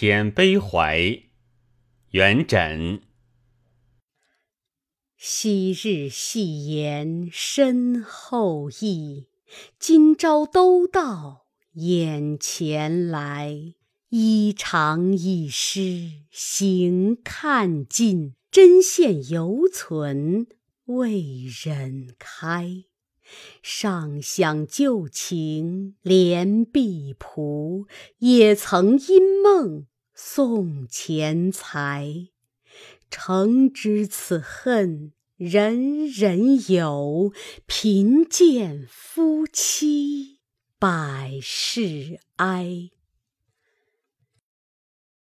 遣悲怀，元稹。昔日戏言身后意，今朝都到眼前来。衣长一湿行看尽，针线犹存为人开。上想旧情连碧蒲，也曾因梦送钱财。诚知此恨人人有，贫贱夫妻百事哀。